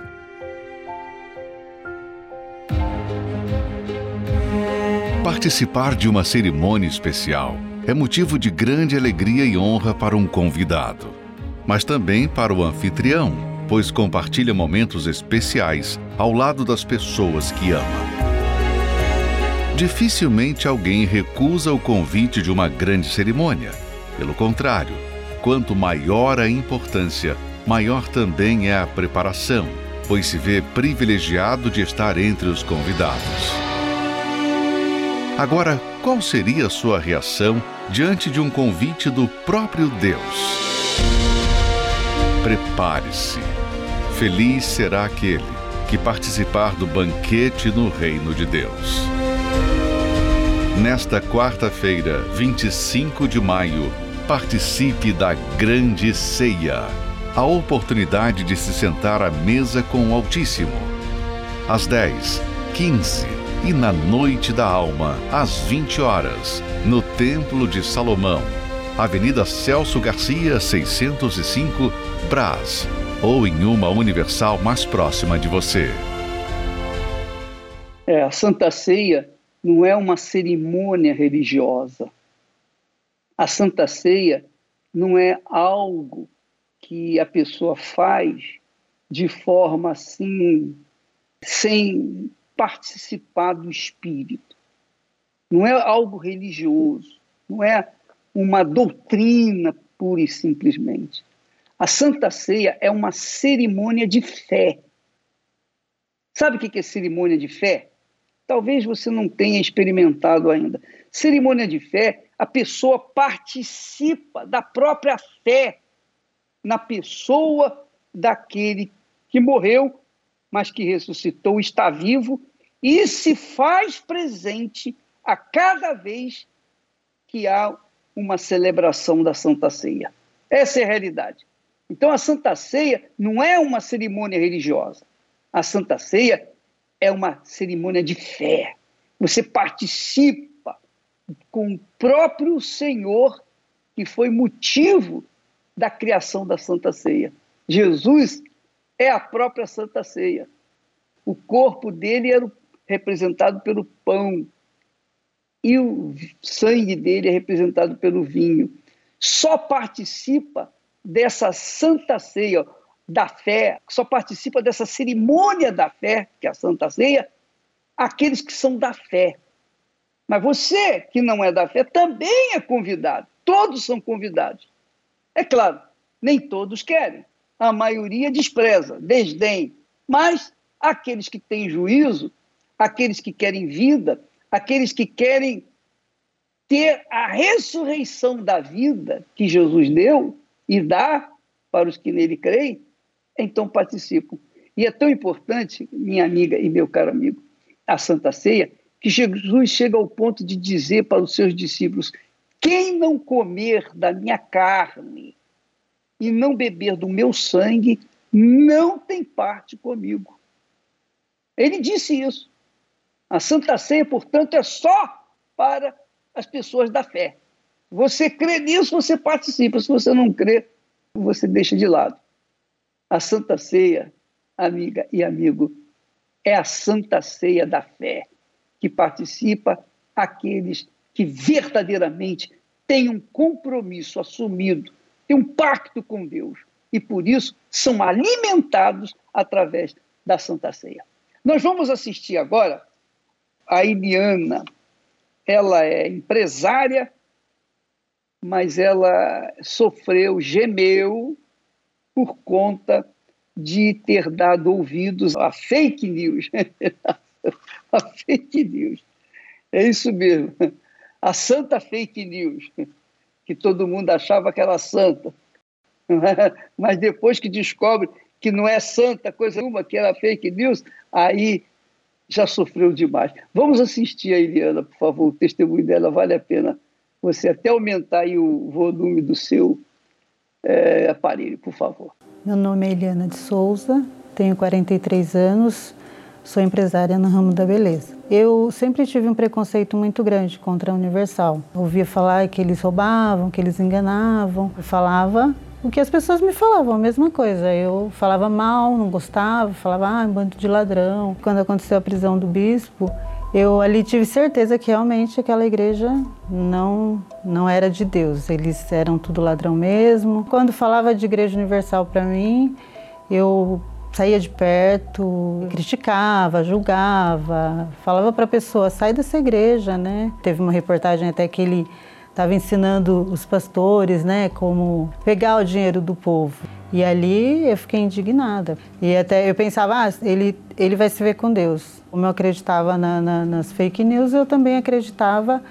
Participar de uma cerimônia especial é motivo de grande alegria e honra para um convidado, mas também para o anfitrião, pois compartilha momentos especiais ao lado das pessoas que ama. Dificilmente alguém recusa o convite de uma grande cerimônia. Pelo contrário, quanto maior a importância, maior também é a preparação, pois se vê privilegiado de estar entre os convidados. Agora, qual seria a sua reação diante de um convite do próprio Deus? Prepare-se. Feliz será aquele que participar do banquete no reino de Deus. Nesta quarta-feira, 25 de maio, participe da grande ceia a oportunidade de se sentar à mesa com o Altíssimo. Às 10, 15 e na Noite da Alma, às 20 horas, no Templo de Salomão, Avenida Celso Garcia, 605, Brás, ou em uma universal mais próxima de você. É, a Santa Ceia não é uma cerimônia religiosa. A Santa Ceia não é algo que a pessoa faz de forma assim, sem participar do espírito. Não é algo religioso, não é uma doutrina pura e simplesmente. A Santa Ceia é uma cerimônia de fé. Sabe o que é cerimônia de fé? Talvez você não tenha experimentado ainda. Cerimônia de fé, a pessoa participa da própria fé na pessoa daquele que morreu, mas que ressuscitou, está vivo e se faz presente a cada vez que há uma celebração da Santa Ceia. Essa é a realidade. Então, a Santa Ceia não é uma cerimônia religiosa. A Santa Ceia é uma cerimônia de fé. Você participa com o próprio Senhor, que foi motivo da criação da Santa Ceia. Jesus é a própria Santa Ceia. O corpo dele era representado pelo pão e o sangue dele é representado pelo vinho. Só participa dessa Santa Ceia da fé, só participa dessa cerimônia da fé, que é a Santa Ceia, aqueles que são da fé. Mas você que não é da fé também é convidado. Todos são convidados. É claro, nem todos querem. A maioria despreza, desdém. Mas aqueles que têm juízo, aqueles que querem vida, aqueles que querem ter a ressurreição da vida que Jesus deu e dá para os que nele creem, então participam. E é tão importante, minha amiga e meu caro amigo, a Santa Ceia, que Jesus chega ao ponto de dizer para os seus discípulos: quem não comer da minha carne e não beber do meu sangue, não tem parte comigo. Ele disse isso. A Santa Ceia, portanto, é só para as pessoas da fé. Você crê nisso, você participa. Se você não crê, você deixa de lado. A Santa Ceia, amiga e amigo, é a Santa Ceia da fé, que participa aqueles que verdadeiramente têm um compromisso assumido, têm um pacto com Deus e por isso são alimentados através da Santa Ceia. Nós vamos assistir agora a Iliana. Ela é empresária, mas ela sofreu, gemeu por conta de ter dado ouvidos a fake news. <laughs> a fake news. É isso mesmo a santa fake news, que todo mundo achava que era santa. <laughs> Mas depois que descobre que não é santa coisa nenhuma, que era fake news, aí já sofreu demais. Vamos assistir a Eliana, por favor, o testemunho dela vale a pena você até aumentar o volume do seu é, aparelho, por favor. Meu nome é Eliana de Souza, tenho 43 anos, sou empresária no ramo da beleza. Eu sempre tive um preconceito muito grande contra a Universal. ouvia falar que eles roubavam, que eles enganavam. Eu falava o que as pessoas me falavam, a mesma coisa. Eu falava mal, não gostava, falava, ah, um bando de ladrão. Quando aconteceu a prisão do bispo, eu ali tive certeza que realmente aquela igreja não não era de Deus. Eles eram tudo ladrão mesmo. Quando falava de igreja universal para mim, eu saía de perto, criticava, julgava, falava para a pessoa, sai dessa igreja, né? Teve uma reportagem até que ele estava ensinando os pastores, né, como pegar o dinheiro do povo. E ali eu fiquei indignada. E até eu pensava, ah, ele, ele vai se ver com Deus. Como eu acreditava na, na, nas fake news, eu também acreditava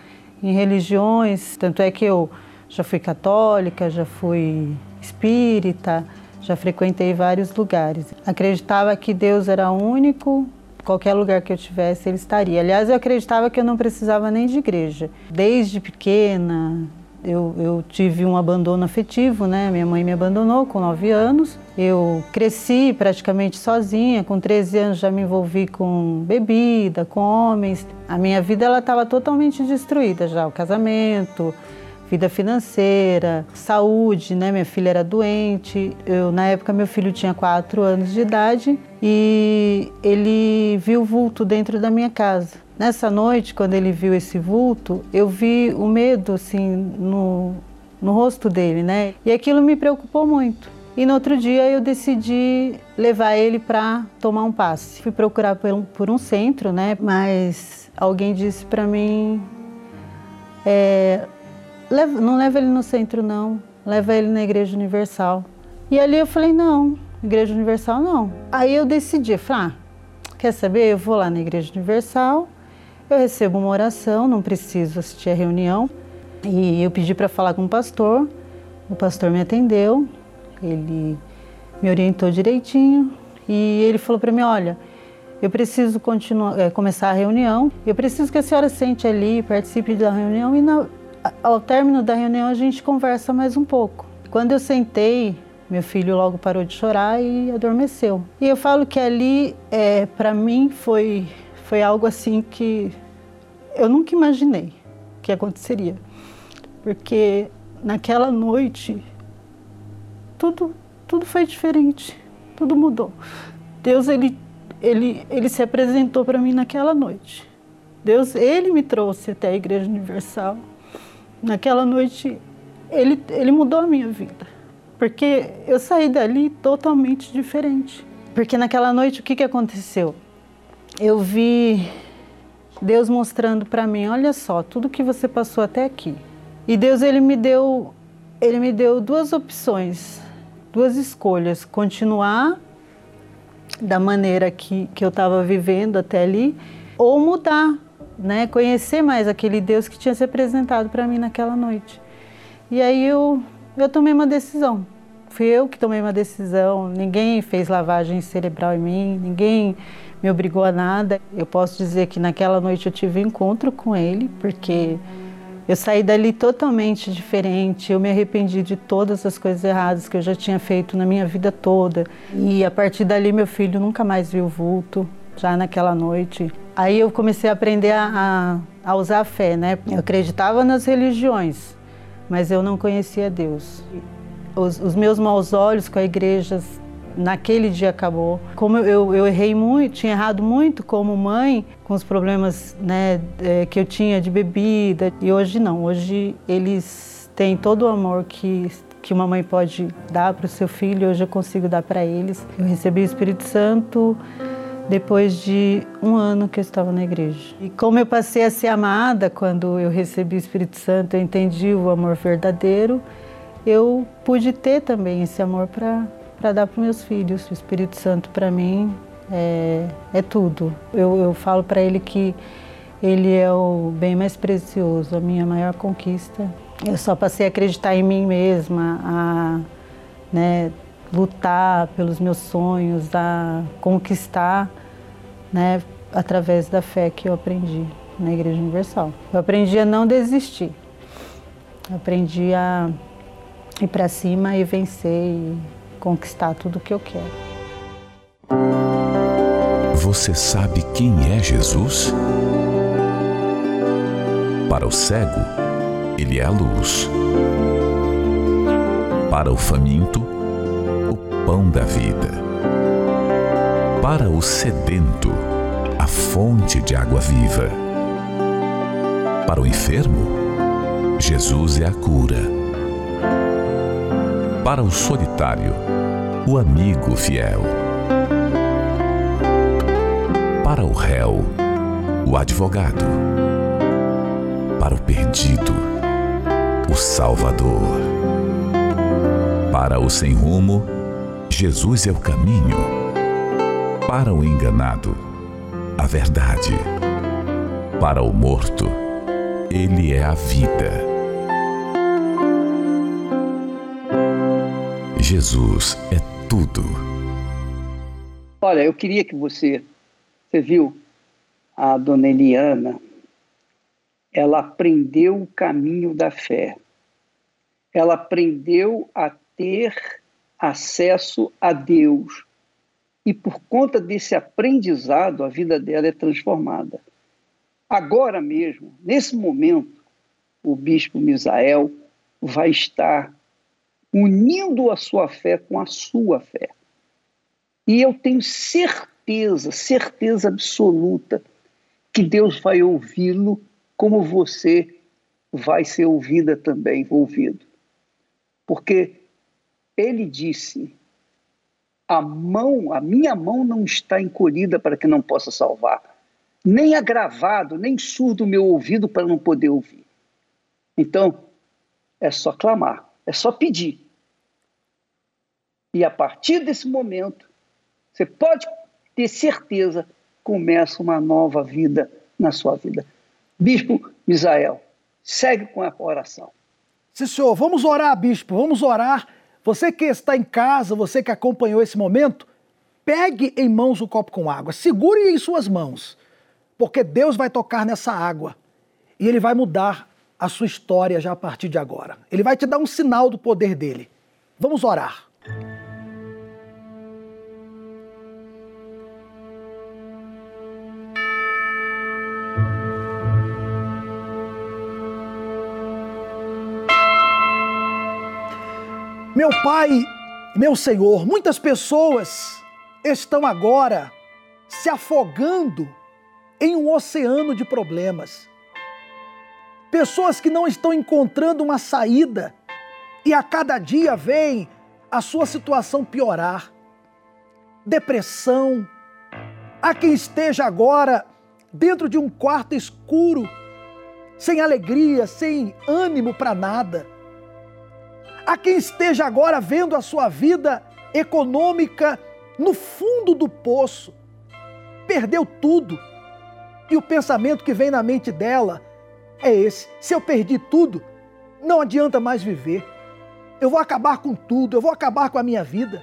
em religiões. Tanto é que eu Já fui católica, já fui espírita, já frequentei vários lugares. Acreditava que Deus era único, qualquer lugar que eu tivesse, ele estaria. Aliás, eu acreditava que eu não precisava nem de igreja. Desde pequena, eu, eu, tive um abandono afetivo, né? Minha mãe me abandonou com 9 anos. Eu cresci praticamente sozinha. Com 13 anos já me envolvi com bebida, com homens. A minha vida ela estava totalmente destruída já. O casamento, vida financeira, saúde, né? Minha filha era doente. Eu, na época, meu filho tinha 4 anos de idade e ele viu vulto dentro da minha casa. Nessa noite, quando ele viu esse vulto, eu vi o medo assim no, no rosto dele, né? E aquilo me preocupou muito. E no outro dia eu decidi levar ele para tomar um passe. Fui procurar por um, por um centro, né? Mas alguém disse para mim: é, leva, não leva ele no centro, não. Leva ele na Igreja Universal. E ali eu falei: não, Igreja Universal não. Aí eu decidi, falei: ah, quer saber? Eu vou lá na Igreja Universal eu recebo uma oração, não preciso assistir a reunião. E eu pedi para falar com o pastor. O pastor me atendeu, ele me orientou direitinho e ele falou para mim: Olha, eu preciso continuar, é, começar a reunião, eu preciso que a senhora sente ali, participe da reunião e na, ao término da reunião a gente conversa mais um pouco. Quando eu sentei, meu filho logo parou de chorar e adormeceu. E eu falo que ali, é, para mim, foi foi algo assim que eu nunca imaginei que aconteceria. Porque naquela noite tudo tudo foi diferente, tudo mudou. Deus ele ele ele se apresentou para mim naquela noite. Deus ele me trouxe até a Igreja Universal. Naquela noite ele ele mudou a minha vida. Porque eu saí dali totalmente diferente. Porque naquela noite o que que aconteceu? eu vi Deus mostrando para mim, olha só, tudo que você passou até aqui. E Deus ele me deu ele me deu duas opções, duas escolhas, continuar da maneira que, que eu estava vivendo até ali ou mudar, né, conhecer mais aquele Deus que tinha se apresentado para mim naquela noite. E aí eu eu tomei uma decisão. Fui eu que tomei uma decisão, ninguém fez lavagem cerebral em mim, ninguém me obrigou a nada. Eu posso dizer que naquela noite eu tive um encontro com ele, porque eu saí dali totalmente diferente. Eu me arrependi de todas as coisas erradas que eu já tinha feito na minha vida toda. E a partir dali, meu filho nunca mais viu vulto, já naquela noite. Aí eu comecei a aprender a, a, a usar a fé, né? Eu acreditava nas religiões, mas eu não conhecia Deus. Os, os meus maus olhos com a igreja naquele dia acabou. Como eu, eu errei muito, tinha errado muito como mãe, com os problemas né, é, que eu tinha de bebida, e hoje não. Hoje eles têm todo o amor que que uma mãe pode dar para o seu filho, hoje eu consigo dar para eles. Eu recebi o Espírito Santo depois de um ano que eu estava na igreja. E como eu passei a ser amada quando eu recebi o Espírito Santo, eu entendi o amor verdadeiro, eu pude ter também esse amor para dar para meus filhos. O Espírito Santo para mim é, é tudo. Eu, eu falo para ele que ele é o bem mais precioso, a minha maior conquista. Eu só passei a acreditar em mim mesma, a né, lutar pelos meus sonhos, a conquistar, né, através da fé que eu aprendi na Igreja Universal. Eu aprendi a não desistir. Eu aprendi a ir para cima e vencer e conquistar tudo o que eu quero. Você sabe quem é Jesus? Para o cego, ele é a luz. Para o faminto, pão da vida. Para o sedento, a fonte de água viva. Para o enfermo, Jesus é a cura para o solitário, o amigo fiel. Para o réu, o advogado. Para o perdido, o Salvador. Para o sem rumo, Jesus é o caminho. Para o enganado, a verdade. Para o morto, Ele é a vida Jesus é tudo. Olha, eu queria que você, você viu a dona Eliana, ela aprendeu o caminho da fé. Ela aprendeu a ter acesso a Deus. E por conta desse aprendizado, a vida dela é transformada. Agora mesmo, nesse momento, o bispo Misael vai estar unindo a sua fé com a sua fé. E eu tenho certeza, certeza absoluta, que Deus vai ouvi-lo como você vai ser ouvida também, ouvido. Porque ele disse: a mão, a minha mão não está encolhida para que não possa salvar, nem agravado, nem surdo o meu ouvido para não poder ouvir. Então, é só clamar, é só pedir. E a partir desse momento, você pode ter certeza, começa uma nova vida na sua vida. Bispo Misael, segue com a oração. Sim, senhor, vamos orar, bispo, vamos orar. Você que está em casa, você que acompanhou esse momento, pegue em mãos o copo com água, segure em suas mãos, porque Deus vai tocar nessa água e Ele vai mudar a sua história já a partir de agora. Ele vai te dar um sinal do poder dele. Vamos orar. Meu Pai, meu Senhor, muitas pessoas estão agora se afogando em um oceano de problemas. Pessoas que não estão encontrando uma saída e a cada dia veem a sua situação piorar. Depressão. Há quem esteja agora dentro de um quarto escuro, sem alegria, sem ânimo para nada. Há quem esteja agora vendo a sua vida econômica no fundo do poço. Perdeu tudo. E o pensamento que vem na mente dela é esse: se eu perdi tudo, não adianta mais viver. Eu vou acabar com tudo, eu vou acabar com a minha vida.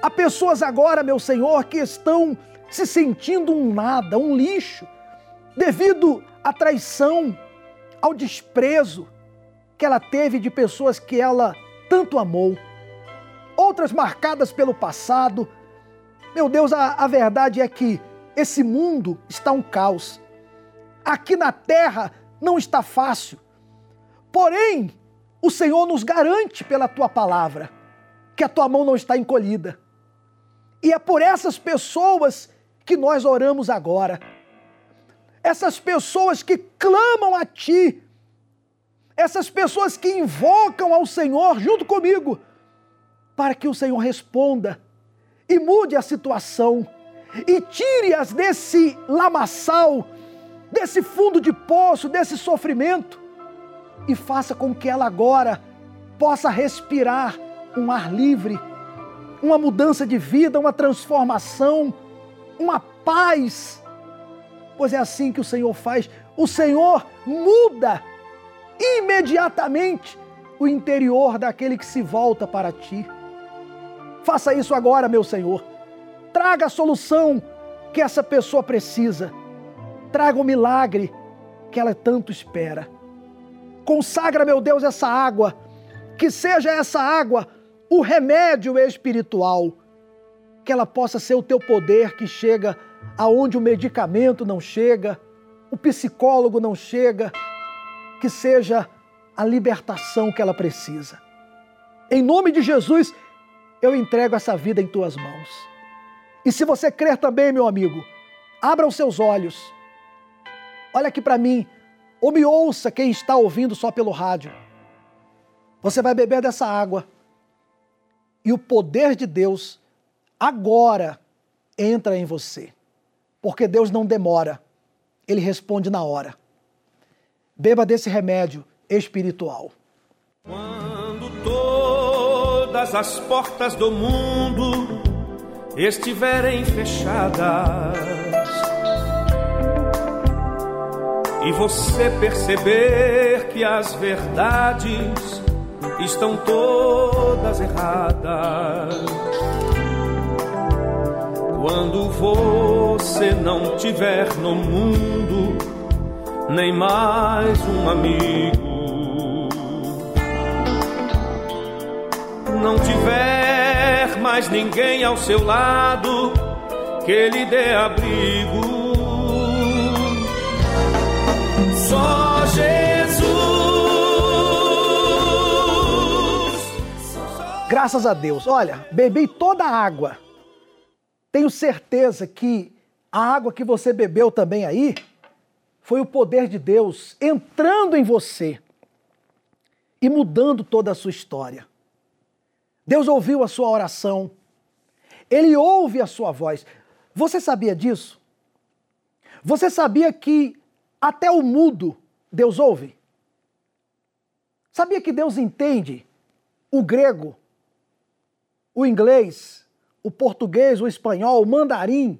Há pessoas agora, meu Senhor, que estão se sentindo um nada, um lixo, devido à traição, ao desprezo que ela teve de pessoas que ela tanto amou. Outras marcadas pelo passado. Meu Deus, a, a verdade é que esse mundo está um caos. Aqui na terra não está fácil. Porém, o Senhor nos garante pela tua palavra que a tua mão não está encolhida. E é por essas pessoas que nós oramos agora. Essas pessoas que clamam a ti, essas pessoas que invocam ao Senhor junto comigo, para que o Senhor responda e mude a situação e tire-as desse lamaçal desse fundo de poço, desse sofrimento, e faça com que ela agora possa respirar um ar livre, uma mudança de vida, uma transformação, uma paz. Pois é assim que o Senhor faz. O Senhor muda imediatamente o interior daquele que se volta para ti. Faça isso agora, meu Senhor. Traga a solução que essa pessoa precisa traga o milagre que ela tanto espera. Consagra, meu Deus, essa água, que seja essa água o remédio espiritual, que ela possa ser o teu poder que chega aonde o medicamento não chega, o psicólogo não chega, que seja a libertação que ela precisa. Em nome de Jesus, eu entrego essa vida em tuas mãos. E se você crer também, meu amigo, abra os seus olhos olha aqui para mim, ou me ouça quem está ouvindo só pelo rádio. Você vai beber dessa água e o poder de Deus agora entra em você. Porque Deus não demora, ele responde na hora. Beba desse remédio espiritual. Quando todas as portas do mundo estiverem fechadas, e você perceber que as verdades estão todas erradas. Quando você não tiver no mundo nem mais um amigo, não tiver mais ninguém ao seu lado que lhe dê abrigo. Só Jesus. Graças a Deus. Olha, bebi toda a água. Tenho certeza que a água que você bebeu também aí foi o poder de Deus entrando em você e mudando toda a sua história. Deus ouviu a sua oração. Ele ouve a sua voz. Você sabia disso? Você sabia que até o mudo Deus ouve? Sabia que Deus entende o grego, o inglês, o português, o espanhol, o mandarim,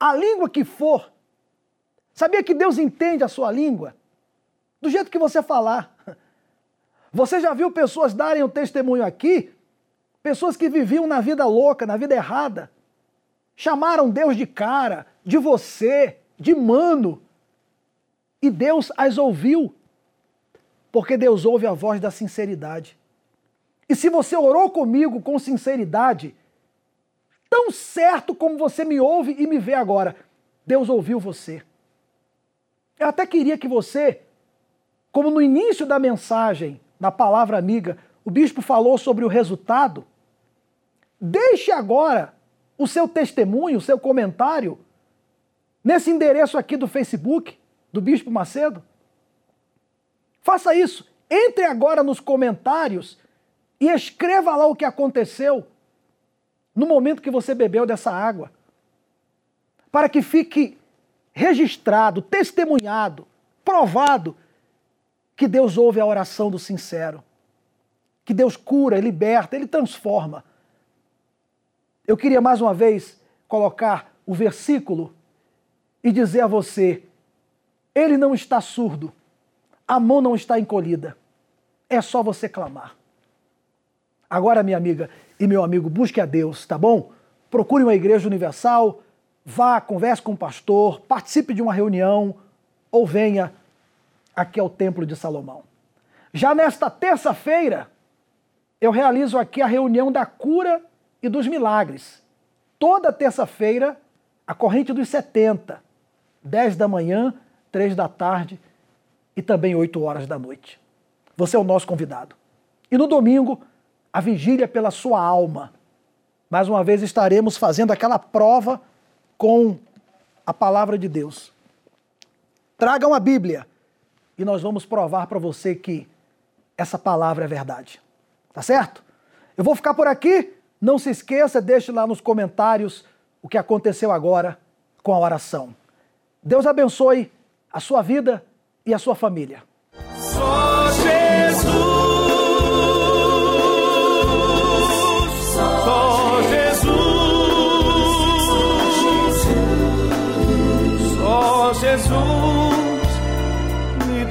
a língua que for? Sabia que Deus entende a sua língua? Do jeito que você falar. Você já viu pessoas darem o um testemunho aqui? Pessoas que viviam na vida louca, na vida errada Chamaram Deus de cara, de você, de mano. E Deus as ouviu. Porque Deus ouve a voz da sinceridade. E se você orou comigo com sinceridade, tão certo como você me ouve e me vê agora, Deus ouviu você. Eu até queria que você, como no início da mensagem, na palavra amiga, o bispo falou sobre o resultado, deixe agora o seu testemunho, o seu comentário, nesse endereço aqui do Facebook, do Bispo Macedo. Faça isso. Entre agora nos comentários e escreva lá o que aconteceu no momento que você bebeu dessa água. Para que fique registrado, testemunhado, provado que Deus ouve a oração do sincero. Que Deus cura, liberta, Ele transforma. Eu queria mais uma vez colocar o versículo e dizer a você: ele não está surdo, a mão não está encolhida, é só você clamar. Agora, minha amiga e meu amigo, busque a Deus, tá bom? Procure uma igreja universal, vá, converse com o pastor, participe de uma reunião ou venha aqui ao Templo de Salomão. Já nesta terça-feira, eu realizo aqui a reunião da cura e dos milagres. Toda terça-feira, a corrente dos 70, 10 da manhã, 3 da tarde e também 8 horas da noite. Você é o nosso convidado. E no domingo, a vigília pela sua alma. Mais uma vez estaremos fazendo aquela prova com a palavra de Deus. Tragam a Bíblia e nós vamos provar para você que essa palavra é verdade. Tá certo? Eu vou ficar por aqui. Não se esqueça, deixe lá nos comentários o que aconteceu agora com a oração. Deus abençoe a sua vida e a sua família.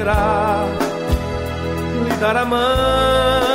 poderá lhe dar a mão